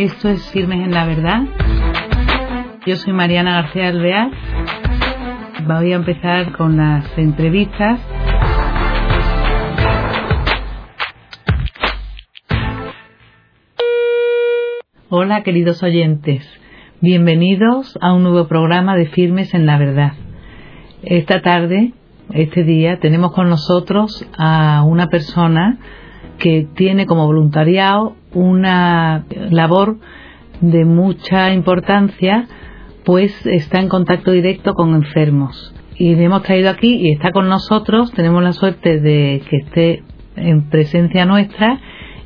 Esto es Firmes en la Verdad. Yo soy Mariana García Alvear. Voy a empezar con las entrevistas. Hola queridos oyentes, bienvenidos a un nuevo programa de Firmes en la Verdad. Esta tarde, este día, tenemos con nosotros a una persona que tiene como voluntariado una labor de mucha importancia, pues está en contacto directo con enfermos. Y le hemos traído aquí y está con nosotros, tenemos la suerte de que esté en presencia nuestra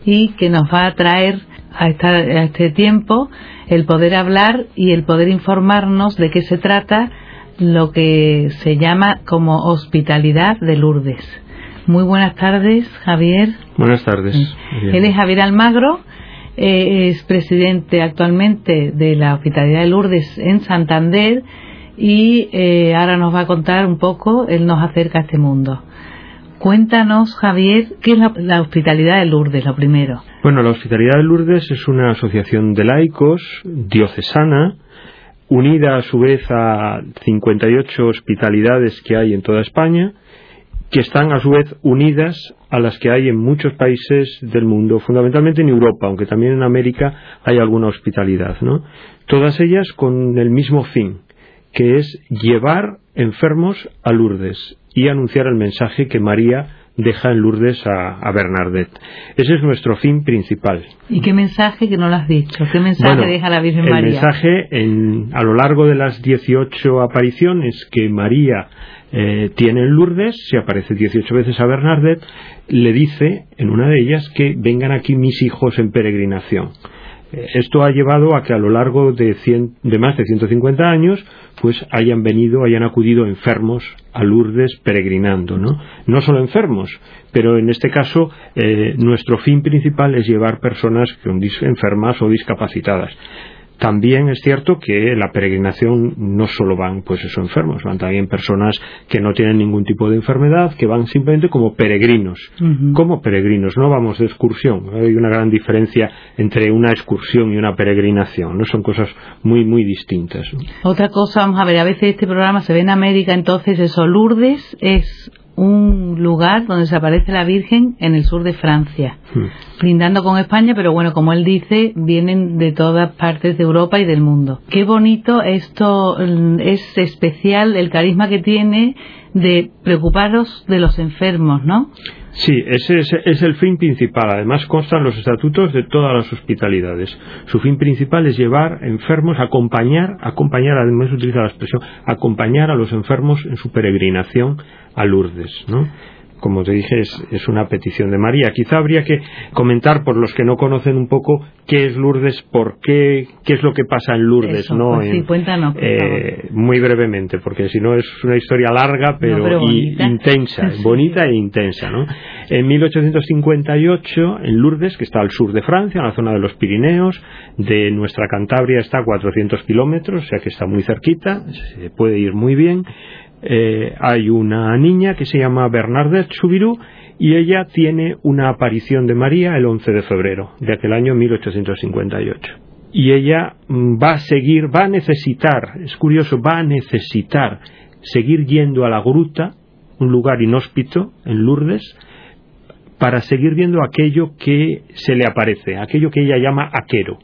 y que nos va a traer a, a este tiempo el poder hablar y el poder informarnos de qué se trata lo que se llama como hospitalidad de Lourdes. Muy buenas tardes, Javier. Buenas tardes. Él es Javier Almagro, eh, es presidente actualmente de la Hospitalidad de Lourdes en Santander y eh, ahora nos va a contar un poco, él nos acerca a este mundo. Cuéntanos, Javier, ¿qué es la, la, Hospitalidad de Lourdes, lo primero? Bueno, la Hospitalidad de Lourdes es una asociación de laicos diocesana, unida a su vez a 58 hospitalidades que hay en toda España, que están a su vez unidas a las que hay en muchos países del mundo, fundamentalmente en Europa, aunque también en América hay alguna hospitalidad, ¿no? Todas ellas con el mismo fin, que es llevar enfermos a Lourdes y anunciar el mensaje que María deja en Lourdes a, a, Bernadette. Ese es nuestro fin principal. ¿Y qué mensaje que no lo has dicho? ¿Qué mensaje bueno, deja la Virgen el María? El mensaje, en, a lo largo de las 18 apariciones que María eh, tiene en Lourdes, se aparece 18 veces a Bernadette, le dice en una de ellas que vengan aquí mis hijos en peregrinación. Esto ha llevado a que a lo largo de, 100, de, más de 150 años pues hayan venido, hayan acudido enfermos a Lourdes peregrinando, ¿no? No solo enfermos, pero en este caso eh, nuestro fin principal es llevar personas enfermas o discapacitadas. También es cierto que la peregrinación no solo van pues eso enfermos, van también personas que no tienen ningún tipo de enfermedad, que van simplemente como peregrinos, uh -huh. como peregrinos, no vamos de excursión. Hay una gran diferencia entre una excursión y una peregrinación, no son cosas muy muy distintas. Otra cosa, vamos a ver, a veces este programa se ve en América, entonces eso Lourdes es un lugar donde se aparece la Virgen en el sur de Francia, hmm. lindando con España, pero bueno, como él dice, vienen de todas partes de Europa y del mundo. Qué bonito esto, es especial el carisma que tiene de preocuparos de los enfermos, ¿no? Sí, ese es, el fin principal. Además constan los estatutos de todas las hospitalidades. Su fin principal es llevar enfermos, acompañar, acompañar, además utiliza la expresión, acompañar a los enfermos en su peregrinación a Lourdes, ¿no? Como te dije, es, es, una petición de María. Quizá habría que comentar por los que no conocen un poco qué es Lourdes, por qué, qué es lo que pasa en Lourdes, Eso, ¿no? Pues en, sí, cuéntanos. Eh, muy brevemente, porque si no es una historia larga, pero, no, pero bonita. Y, intensa, sí. bonita e intensa, ¿no? En 1858, en Lourdes, que está al sur de Francia, en la zona de los Pirineos, de nuestra Cantabria está a 400 kilómetros, o sea que está muy cerquita, se puede ir muy bien eh, hay una niña que se llama Bernadette Subiru y ella tiene una aparición de María el 11 de febrero de aquel año 1858. Y ella mm, va a seguir, va a necesitar, es curioso, va a necesitar seguir yendo a la gruta, un lugar inhóspito en Lourdes, para seguir viendo aquello que se le aparece, aquello que ella llama aquero.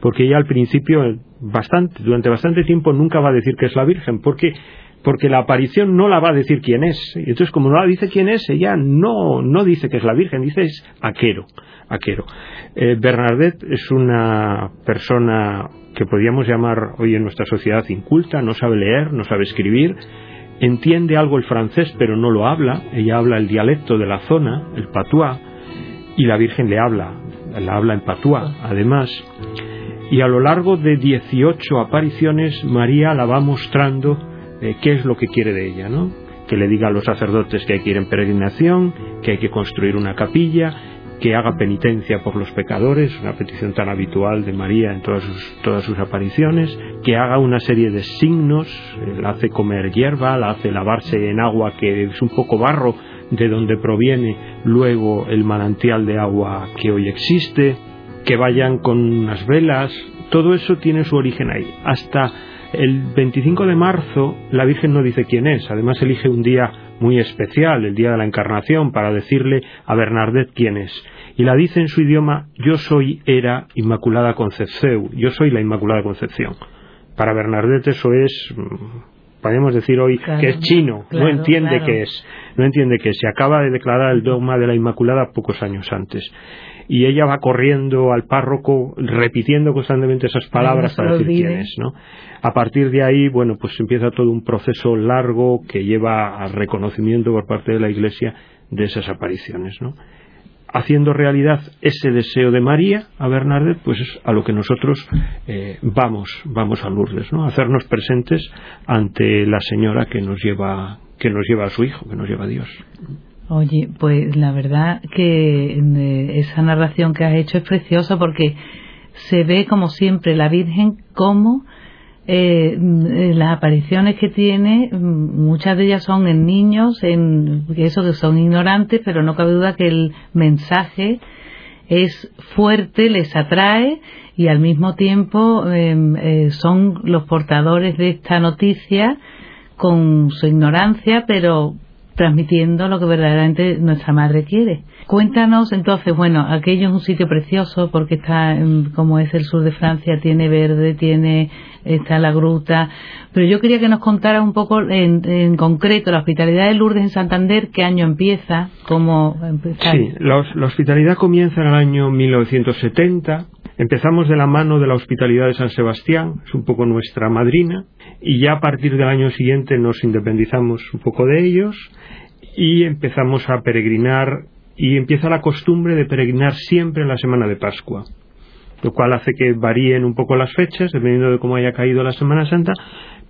Porque ella al principio, bastante, durante bastante tiempo, nunca va a decir que es la Virgen, porque porque la aparición no la va a decir quién es. Y entonces, como no la dice quién es, ella no, no dice que es la Virgen, dice es Aquero. Aquero. Eh, Bernadette es una persona que podríamos llamar hoy en nuestra sociedad inculta, no sabe leer, no sabe escribir, entiende algo el francés, pero no lo habla. Ella habla el dialecto de la zona, el patuá, y la Virgen le habla, la habla en patuá, además. Y a lo largo de 18 apariciones, María la va mostrando eh, qué es lo que quiere de ella, ¿no? Que le diga a los sacerdotes que hay que ir en peregrinación, que hay que construir una capilla, que haga penitencia por los pecadores, una petición tan habitual de María en todas sus, todas sus apariciones, que haga una serie de signos, eh, la hace comer hierba, la hace lavarse en agua que es un poco barro de donde proviene luego el manantial de agua que hoy existe, que vayan con unas velas, todo eso tiene su origen ahí. Hasta el 25 de marzo la Virgen no dice quién es, además elige un día muy especial, el día de la Encarnación, para decirle a Bernadette quién es. Y la dice en su idioma, yo soy era Inmaculada Concepción, yo soy la Inmaculada Concepción. Para Bernadette eso es, mm, podemos decir hoy que es chino, no entiende qué es, no entiende que se acaba de declarar el dogma de la Inmaculada pocos años antes y ella va corriendo al párroco repitiendo constantemente esas palabras para decir quién es, ¿no? A partir de ahí, bueno, pues empieza todo un proceso largo que lleva al reconocimiento por parte de la Iglesia de esas apariciones, ¿no? Haciendo realidad ese deseo de María a Bernardet, pues es a lo que nosotros eh, vamos, vamos a Lourdes, ¿no? hacernos presentes ante la Señora que nos lleva, que nos lleva a su Hijo, que nos lleva a Dios. Oye, pues la verdad que eh, esa narración que has hecho es preciosa porque se ve como siempre la Virgen como eh, mm, las apariciones que tiene, mm, muchas de ellas son en niños, en eso que son ignorantes, pero no cabe duda que el mensaje es fuerte, les atrae y al mismo tiempo em, eh, son los portadores de esta noticia con su ignorancia, pero transmitiendo lo que verdaderamente nuestra madre quiere. Cuéntanos entonces, bueno, aquello es un sitio precioso porque está, como es el sur de Francia, tiene verde, tiene, está la gruta, pero yo quería que nos contara un poco en, concreto la hospitalidad de Lourdes en Santander, qué año empieza, cómo empieza. Sí, la, la hospitalidad comienza en el año 1970, Empezamos de la mano de la Hospitalidad de San Sebastián, es un poco nuestra madrina, y ya a partir del año siguiente nos independizamos un poco de ellos y empezamos a peregrinar y empieza la costumbre de peregrinar siempre en la semana de Pascua lo cual hace que varíen un poco las fechas dependiendo de cómo haya caído la Semana Santa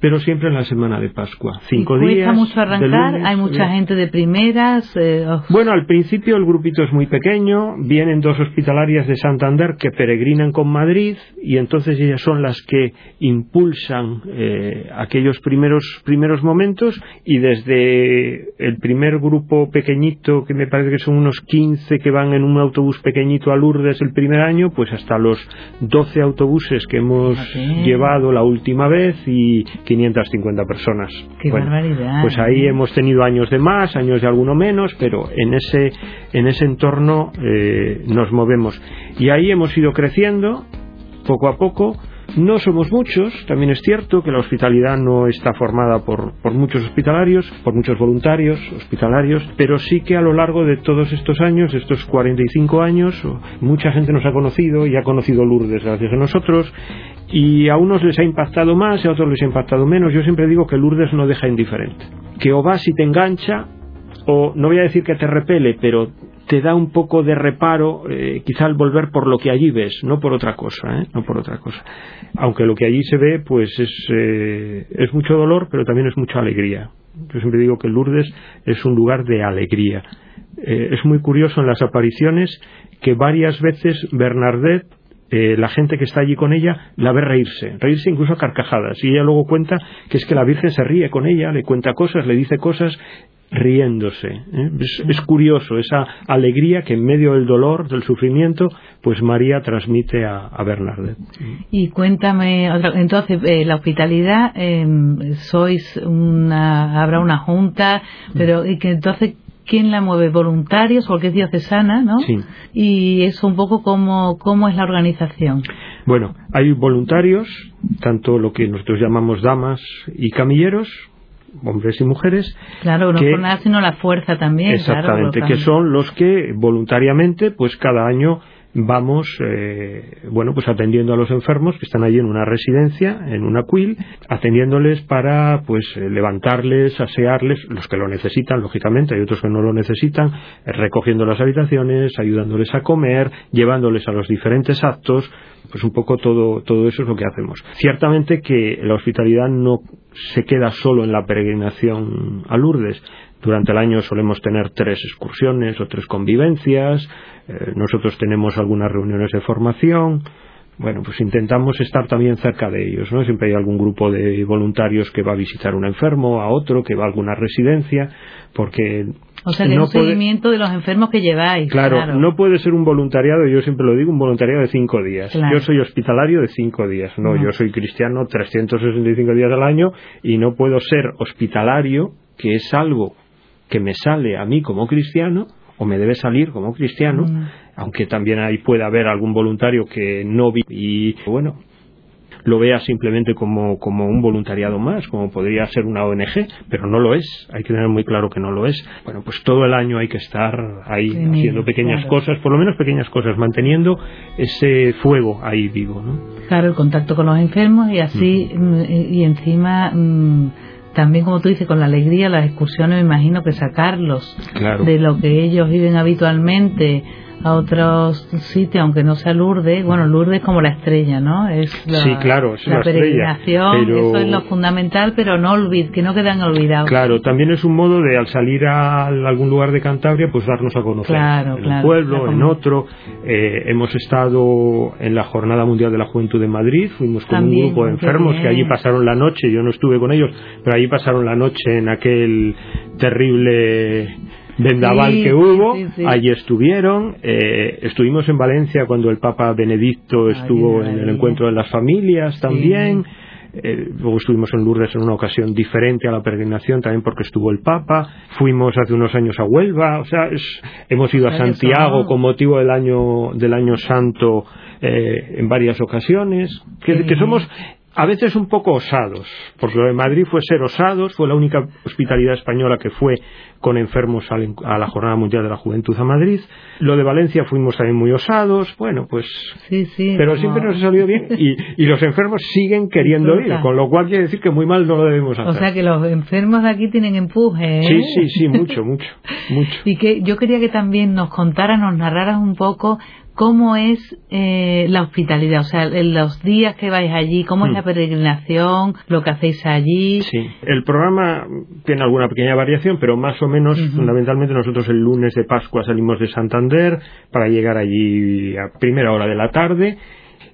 pero siempre en la semana de Pascua. Cinco ¿Y cuesta mucho arrancar? ¿Hay mucha gente de primeras? Eh, bueno, al principio el grupito es muy pequeño, vienen dos hospitalarias de Santander que peregrinan con Madrid y entonces ellas son las que impulsan eh, aquellos primeros, primeros momentos y desde el primer grupo pequeñito, que me parece que son unos 15 que van en un autobús pequeñito a Lourdes el primer año, pues hasta los 12 autobuses que hemos llevado la última vez y 550 personas. Qué barbaridad. Pues ahí hemos tenido años de más, años de alguno menos, pero en ese, en ese entorno eh, nos movemos. Y ahí hemos ido creciendo poco a poco. No somos muchos, también es cierto que la hospitalidad no está formada por, por, muchos hospitalarios, por muchos voluntarios hospitalarios, pero sí que a lo largo de todos estos años, estos 45 años, mucha gente nos ha conocido y ha conocido Lourdes gracias a nosotros y a unos les ha impactado más y a otros les ha impactado menos. Yo siempre digo que Lourdes no deja indiferente. Que o vas y te engancha, o no voy a decir que te repele, pero te da un poco de reparo, eh, quizá al volver por lo que allí ves, no por otra cosa, ¿eh? no por otra cosa. Aunque lo que allí se ve, pues es, eh, es mucho dolor, pero también es mucha alegría. Yo siempre digo que Lourdes es un lugar de alegría. es muy curioso en las apariciones que varias veces Bernadette eh, la gente que está allí con ella la ve reírse, reírse incluso a carcajadas. Y ella luego cuenta que es que la Virgen se ríe con ella, le cuenta cosas, le dice cosas riéndose. ¿eh? Es, curioso esa alegría que en medio del dolor, del sufrimiento, pues María transmite a, a Bernardet. Y cuéntame, entonces, eh, la hospitalidad, em, sois una, habrá una junta, pero y que entonces quién la mueve, voluntarios, porque es diocesana, ¿no? Sí. Y eso un poco cómo, cómo es la organización. Bueno, hay voluntarios, tanto lo que nosotros llamamos damas y camilleros, hombres y mujeres. Claro, no por nada, sino la fuerza también. Exactamente, que son los que voluntariamente, pues cada año vamos eh, bueno pues atendiendo a los enfermos que están allí en una residencia en una cuil atendiéndoles para pues eh, levantarles asearles los que lo necesitan lógicamente hay otros que no lo necesitan eh, recogiendo las habitaciones ayudándoles a comer llevándoles a los diferentes actos pues un poco todo todo eso es lo que hacemos. Ciertamente que la hospitalidad no se queda solo en la peregrinación a Lourdes. Durante el año solemos tener tres excursiones o tres convivencias eh, nosotros tenemos algunas reuniones de formación. Bueno, pues intentamos estar también cerca de ellos, ¿no? Siempre hay algún grupo de voluntarios que va a visitar un enfermo, a otro que va a alguna residencia, porque O sea, que no un seguimiento de los enfermos que lleváis. Claro, no puede ser un voluntariado, yo siempre lo digo, un voluntariado de cinco días. Yo soy hospitalario de cinco días, no, yo soy cristiano 365 días al año y no puedo ser hospitalario, que es algo que me sale a mí como cristiano, o me debe salir como cristiano, mm. aunque también ahí puede haber algún voluntario que no vi y bueno, lo vea simplemente como, como un voluntariado más, como podría ser una ONG, pero no lo es, hay que tener muy claro que no lo es. Bueno, pues todo el año hay que estar ahí haciendo pequeñas cosas, por lo menos pequeñas cosas, manteniendo ese fuego ahí vivo. ¿no? Claro, el contacto con los enfermos y así, mm, y encima... Mm, también como tú dices con la alegría las excursiones me imagino que sacarlos de lo que ellos viven habitualmente a otros sitios, aunque no sea Lourdes, bueno, Lourdes es como la estrella, ¿no? Es la, sí, claro, es la peregrinación, eso es lo fundamental, pero no olvid, que no quedan olvidados. Claro, también es un modo de al salir a algún lugar de Cantabria, pues darnos a conocer en un pueblo, en otro. Eh, hemos estado en la Jornada Mundial de la Juventud de Madrid, fuimos con un grupo de enfermos que allí pasaron la noche, yo no estuve con ellos, pero allí pasaron la noche en aquel terrible vendaval que hubo, allí estuvieron, eh, estuvimos en Valencia cuando el Papa Benedicto estuvo en el encuentro de las familias también, eh, luego estuvimos en Lourdes en una ocasión diferente a la peregrinación también porque estuvo el Papa, fuimos hace unos años a Huelva, o sea, hemos ido a Santiago con motivo del año, del año santo eh, en varias ocasiones, que, que somos a veces un poco osados, porque lo de Madrid fue ser osados, fue la única hospitalidad española que fue con enfermos a la Jornada Mundial de la Juventud a Madrid. Lo de Valencia fuimos también muy osados, bueno, pues. Sí, sí. Pero siempre nos ha salido bien y, los enfermos siguen queriendo ir, con lo cual quiere decir que muy mal no lo debemos hacer. O sea que los enfermos de aquí tienen empuje, ¿eh? Sí, sí, sí, mucho, mucho, mucho. Y que yo quería que también nos contaras, nos narraras un poco cómo es eh, la hospitalidad, o sea, en los días que vais allí, cómo es la mm. peregrinación, lo que hacéis allí. Sí, el programa tiene alguna pequeña variación, pero más o menos, fundamentalmente, nosotros el lunes de Pascua salimos de Santander para llegar allí a primera hora de la tarde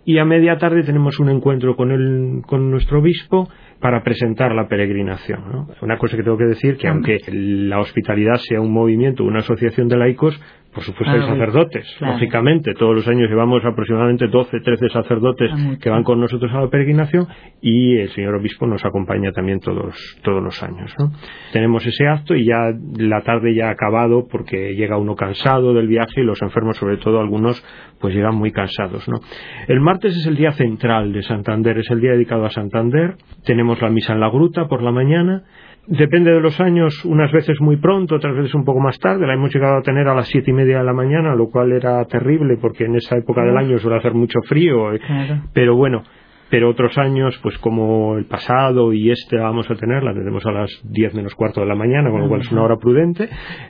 y a media tarde tenemos un encuentro con, el, con nuestro obispo para presentar la peregrinación. ¿no? Una cosa que tengo que decir, que aunque la hospitalidad sea un movimiento, una asociación de laicos, por supuesto hay sacerdotes, lógicamente. Todos los años llevamos aproximadamente 12, 13 sacerdotes que van con nosotros a la peregrinación y el señor obispo nos acompaña también todos, todos los años. ¿no? Tenemos ese acto y ya la tarde ya ha acabado porque llega uno cansado del viaje y los enfermos, sobre todo algunos, pues llegan muy cansados. ¿no? El martes es el día central de Santander, es el día dedicado a Santander. Tenemos la misa en la gruta por la mañana Depende de los años, unas veces muy pronto, otras veces un poco más tarde. La hemos llegado a tener a las siete y media de la mañana, lo cual era terrible porque en esa época del año suele hacer mucho frío. Eh. Pero bueno, pero otros años, pues como el pasado y este vamos a tener, la tenemos a las 10 menos cuarto de la mañana, con lo cual es una hora prudente.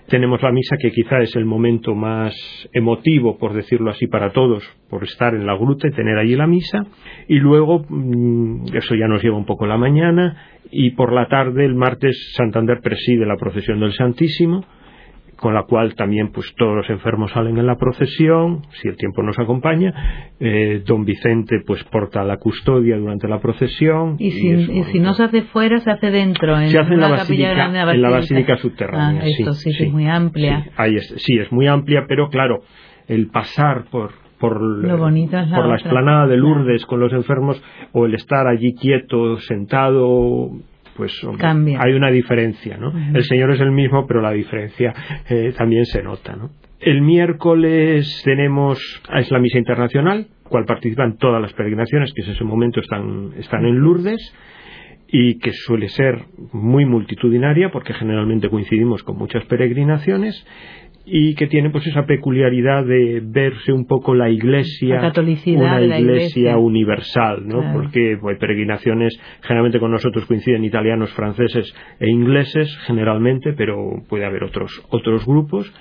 Tenemos la misa que quizá es el momento más emotivo, por decirlo así, para todos, por estar en la gruta y tener allí la misa. Y luego, mm, eso ya nos lleva un poco la mañana, y por la tarde, el martes, Santander preside la procesión del Santísimo con la cual también pues todos los enfermos salen en la procesión, si el tiempo nos acompaña, eh, don Vicente pues porta la custodia durante la procesión. Y si, no se hace fuera, se hace dentro, en, se hace en la, basílica, en la basílica subterránea. Ah, esto sí, es muy amplia. Sí, es, muy amplia, pero claro, el pasar por, por, por la explanada de Lourdes con los enfermos o el estar allí quieto, sentado, pues hay una diferencia, ¿no? El Señor es el mismo, pero la diferencia eh, también se nota, ¿no? El miércoles tenemos es la misa internacional, cual participan todas las peregrinaciones que en ese momento están, están en Lourdes y que suele ser muy multitudinaria porque generalmente coincidimos con muchas peregrinaciones y que tiene pues esa peculiaridad de verse un poco la iglesia una iglesia, universal no porque pues, peregrinaciones generalmente con nosotros coinciden italianos franceses e ingleses generalmente pero puede haber otros otros grupos.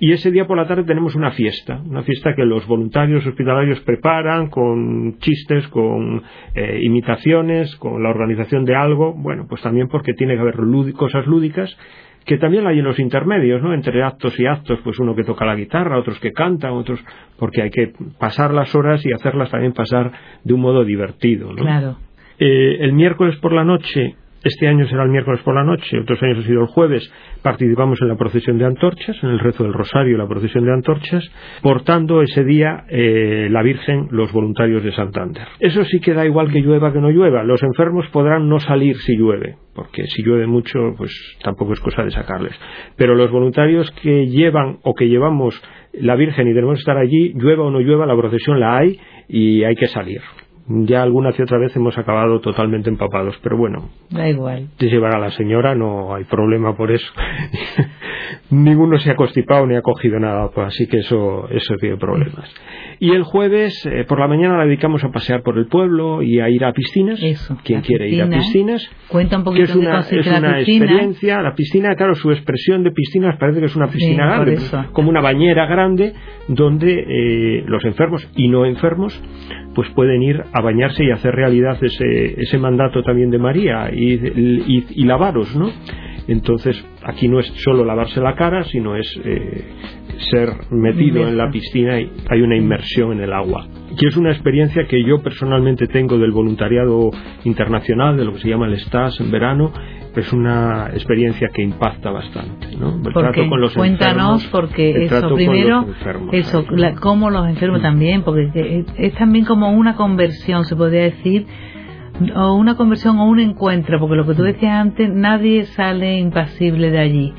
Y ese día por la tarde tenemos una fiesta, una fiesta que los voluntarios hospitalarios preparan con chistes, con eh, imitaciones, con la organización de algo, bueno, pues también porque tiene que haber cosas lúdicas que también hay en los intermedios, ¿no? Entre actos y actos, pues uno que toca la guitarra, otros que cantan, otros, porque hay que pasar las horas y hacerlas también pasar de un modo divertido, ¿no? Claro. Eh, el miércoles por la noche Este año será el miércoles por la noche, otros años ha sido el jueves. Participamos en la procesión de antorchas, en el rezo del Rosario, la procesión de antorchas, portando ese día eh, la Virgen los voluntarios de Santander. Eso sí que da igual que llueva que no llueva. Los enfermos podrán no salir si llueve, porque si llueve mucho, pues tampoco es cosa de sacarles. Pero los voluntarios que llevan o que llevamos la Virgen y debemos estar allí, llueva o no llueva, la procesión la hay y hay que salir ya alguna que otra vez hemos acabado totalmente empapados, pero bueno. Da igual. De llevar a la señora no hay problema por eso. Ninguno se ha constipado ni ha cogido nada, pues así que eso, eso tiene problemas. Y el jueves eh, por la mañana la dedicamos a pasear por el pueblo y a ir a piscinas. Eso. Quien quiere ir a piscinas. Cuenta un poquito que es una, es una experiencia. La piscina, claro, su expresión de piscinas parece que es una piscina grande, como una bañera grande donde eh, los enfermos y no enfermos pues pueden ir a bañarse y hacer realidad ese, ese mandato también de María y, y, lavaros, ¿no? Entonces, aquí no es solo lavarse la cara, sino es eh, ser metido en la piscina y hay una inmersión en el agua. Y es una experiencia que yo personalmente tengo del voluntariado internacional, de lo que se llama el STAS en verano, es una experiencia que impacta bastante. ¿no? El trato con los cuéntanos, porque eso, primero, eso, como los enfermos mm. también, porque es también como una conversión, se podría decir, o una conversión o un encuentro, porque lo que tú mm. decías antes, nadie sale impasible de allí.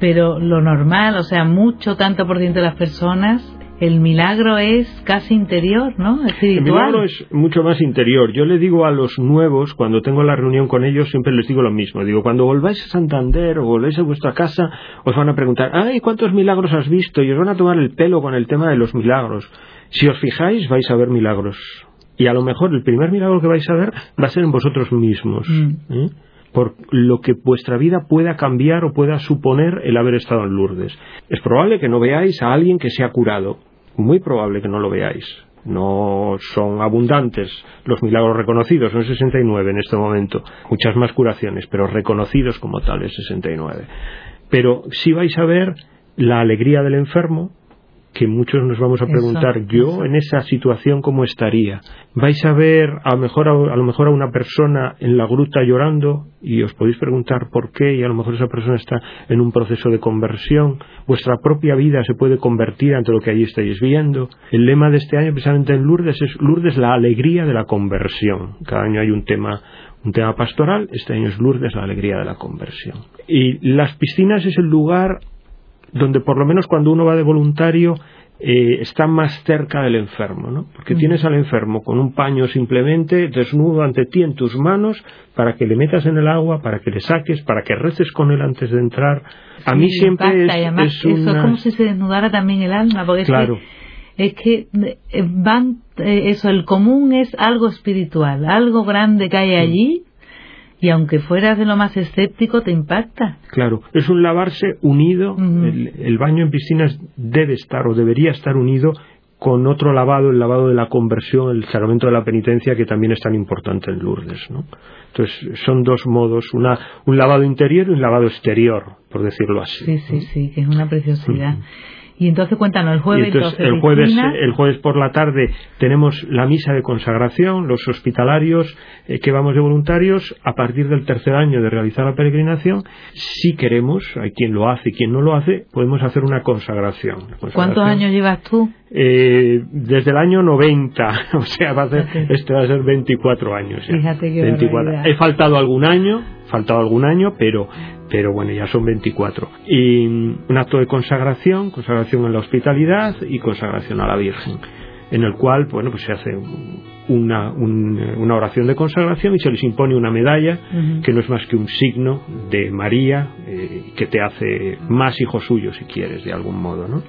Pero lo normal, o sea, mucho, tanto por ciento de las personas el milagro es casi interior, ¿no? El milagro es mucho más interior. Yo le digo a los nuevos, cuando tengo la reunión con ellos, siempre les digo lo mismo. Digo, cuando volváis a Santander o volváis a vuestra casa, os van a preguntar, ay, ¿cuántos milagros has visto? Y os van a tomar el pelo con el tema de los milagros. Si os fijáis, vais a ver milagros. Y a lo mejor el primer milagro que vais a ver va a ser en vosotros mismos. Mm. ¿eh? Por lo que vuestra vida pueda cambiar o pueda suponer el haber estado en Lourdes. Es probable que no veáis a alguien que se ha curado, muy probable que no lo veáis. No son abundantes los milagros reconocidos, son 69 en este momento, muchas más curaciones, pero reconocidos como tales 69. Pero si vais a ver la alegría del enfermo, que muchos nos vamos a preguntar, yo en esa situación cómo estaría. Vais a ver a lo, mejor a, lo mejor a una persona en la gruta llorando y os podéis preguntar por qué y a lo mejor esa persona está en un proceso de conversión. Vuestra propia vida se puede convertir ante lo que allí estáis viendo. El lema de este año precisamente en Lourdes es Lourdes la alegría de la conversión. Cada año hay un tema un tema pastoral, este año es Lourdes la alegría de la conversión. Y las piscinas es el lugar donde por lo menos cuando uno va de voluntario eh, está más cerca del enfermo, ¿no? Porque tienes al enfermo con un paño simplemente desnudo ante ti en tus manos para que le metas en el agua, para que le saques, para que reces con él antes de entrar. A mí siempre es, eso es como si se desnudara también el alma, porque claro. es que, eh, van eh, eso el común es algo espiritual, algo grande que hay allí y aunque fueras de lo más escéptico te impacta. Claro, es un lavarse unido, el, baño en piscinas debe estar o debería estar unido con otro lavado, el lavado de la conversión, el sacramento de la penitencia, que también es tan importante en Lourdes. ¿no? Entonces, son dos modos, una, un lavado interior y un lavado exterior, por decirlo así. Sí, sí, sí, que es una preciosidad. Y entonces cuéntanos, el jueves. el, jueves el jueves por la tarde tenemos la misa de consagración, los hospitalarios eh, que vamos de voluntarios, a partir del tercer año de realizar la peregrinación, si queremos, hay quien lo hace y quien no lo hace, podemos hacer una consagración. ¿Cuántos años llevas tú? Eh, desde el año 90, o sea, va a ser, este va a ser 24 años. Fíjate que 24. He faltado algún año, faltado algún año, pero pero bueno, ya son 24. Y un acto de consagración, consagración en la hospitalidad y consagración a la Virgen, en el cual, bueno, pues se hace una, una oración de consagración y se les impone una medalla que no es más que un signo de María eh, que te hace más hijo suyo, si quieres, de algún modo, ¿no?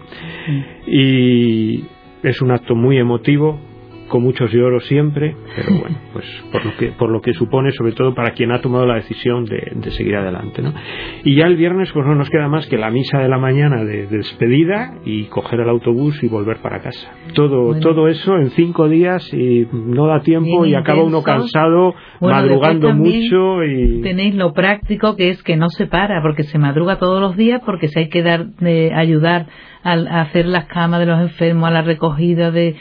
Y es un acto muy emotivo, con muchos lloros siempre, pero bueno, pues por lo que, por lo que supone, sobre todo para quien ha tomado la decisión de, seguir adelante. ¿no? Y ya el viernes pues no nos queda más que la misa de la mañana de, despedida y coger el autobús y volver para casa. Todo, todo eso en cinco días y no da tiempo y acaba uno cansado, madrugando mucho. y Tenéis lo práctico que es que no se para, porque se madruga todos los días, porque si hay que dar, de ayudar a hacer las camas de los enfermos, a la recogida de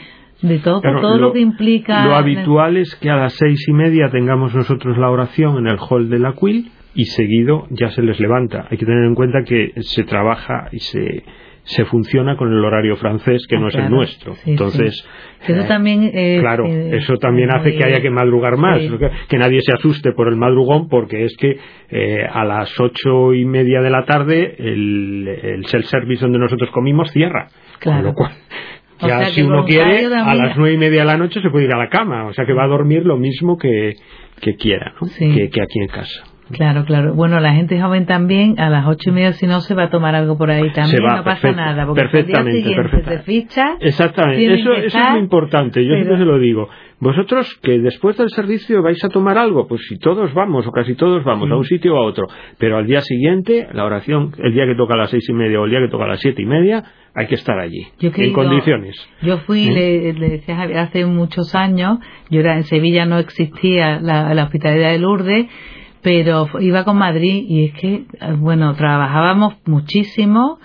de todo, todo lo, que implica. Lo habitual es que a las seis y media tengamos nosotros la oración en el hall de la Quill y seguido ya se les levanta. Hay que tener en cuenta que se trabaja y se se funciona con el horario francés que ah, no es el nuestro. Entonces, eso eh, claro, eso también hace que haya que madrugar más, que, nadie se asuste por el madrugón porque es que eh, a las ocho y media de la tarde el, el self-service donde nosotros comimos cierra. Con lo cual, ya si uno quiere, a las nueve y media de la noche se puede ir a la cama, o sea que va a dormir lo mismo que, que quiera, que, que aquí en casa. Claro, claro. Bueno, la gente joven también, a las ocho y media, si no, se va a tomar algo por ahí también. no pasa nada, porque perfectamente, día se ficha. Exactamente, eso, eso es muy importante, yo siempre se lo digo. Vosotros que después del servicio vais a tomar algo, pues si todos vamos, o casi todos vamos, a un sitio o a otro, pero al día siguiente, la oración, el día que toca a las seis y media o el día que toca a las siete y media, hay que estar allí, en condiciones. Yo fui, ¿Eh? le, decía hace muchos años, yo era en Sevilla, no existía la, la hospitalidad de Lourdes, pero iba con Madrid y es que, bueno, trabajábamos muchísimo,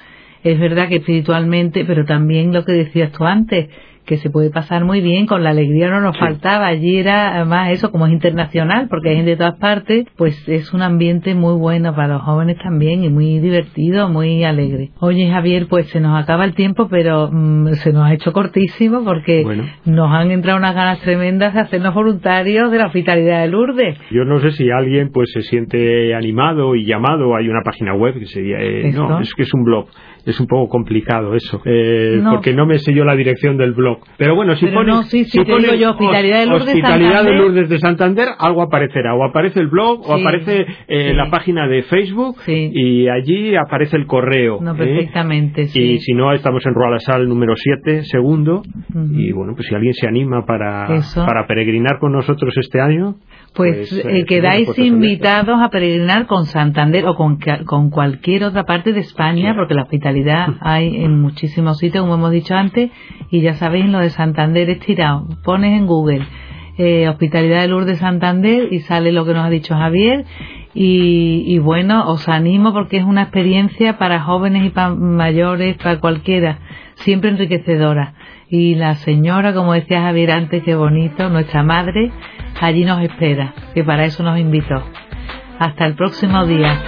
es verdad que espiritualmente, pero también lo que decías tú antes, que se puede pasar muy bien, con la alegría no nos faltaba. Allí era además eso, como es internacional, porque hay gente de todas partes, pues es un ambiente muy bueno para los jóvenes también y muy divertido, muy alegre. Oye Javier, pues se nos acaba el tiempo, pero mm, se nos ha hecho cortísimo porque nos han entrado unas ganas tremendas de hacernos voluntarios de la hospitalidad de Lourdes. Yo no sé si alguien pues se siente animado y llamado, hay una página web que sería, eh, no, es que es un blog es un poco complicado eso, eh, porque no me sé yo la dirección del blog. Pero bueno, si pone, Hospitalidad, de Lourdes, de Santander, algo aparecerá. O aparece el blog, o aparece eh, la página de Facebook, y allí aparece el correo. No, ¿eh? perfectamente, Y si no, estamos en Sal número 7, segundo. Y bueno, pues si alguien se anima para, para peregrinar con nosotros este año, pues, pues quedáis invitados a peregrinar con Santander o con, con cualquier otra parte de España, porque la hospitalidad hay en muchísimos sitios, como hemos dicho antes, y ya sabéis, lo de Santander es tirado. Pones en Google eh, Hospitalidad de Lourdes Santander y sale lo que nos ha dicho Javier. Y, y bueno, os animo porque es una experiencia para jóvenes y para mayores, para cualquiera, siempre enriquecedora. Y la señora, como decía Javier antes, qué bonito, nuestra madre, allí nos espera, que para eso nos invitó. Hasta el próximo día.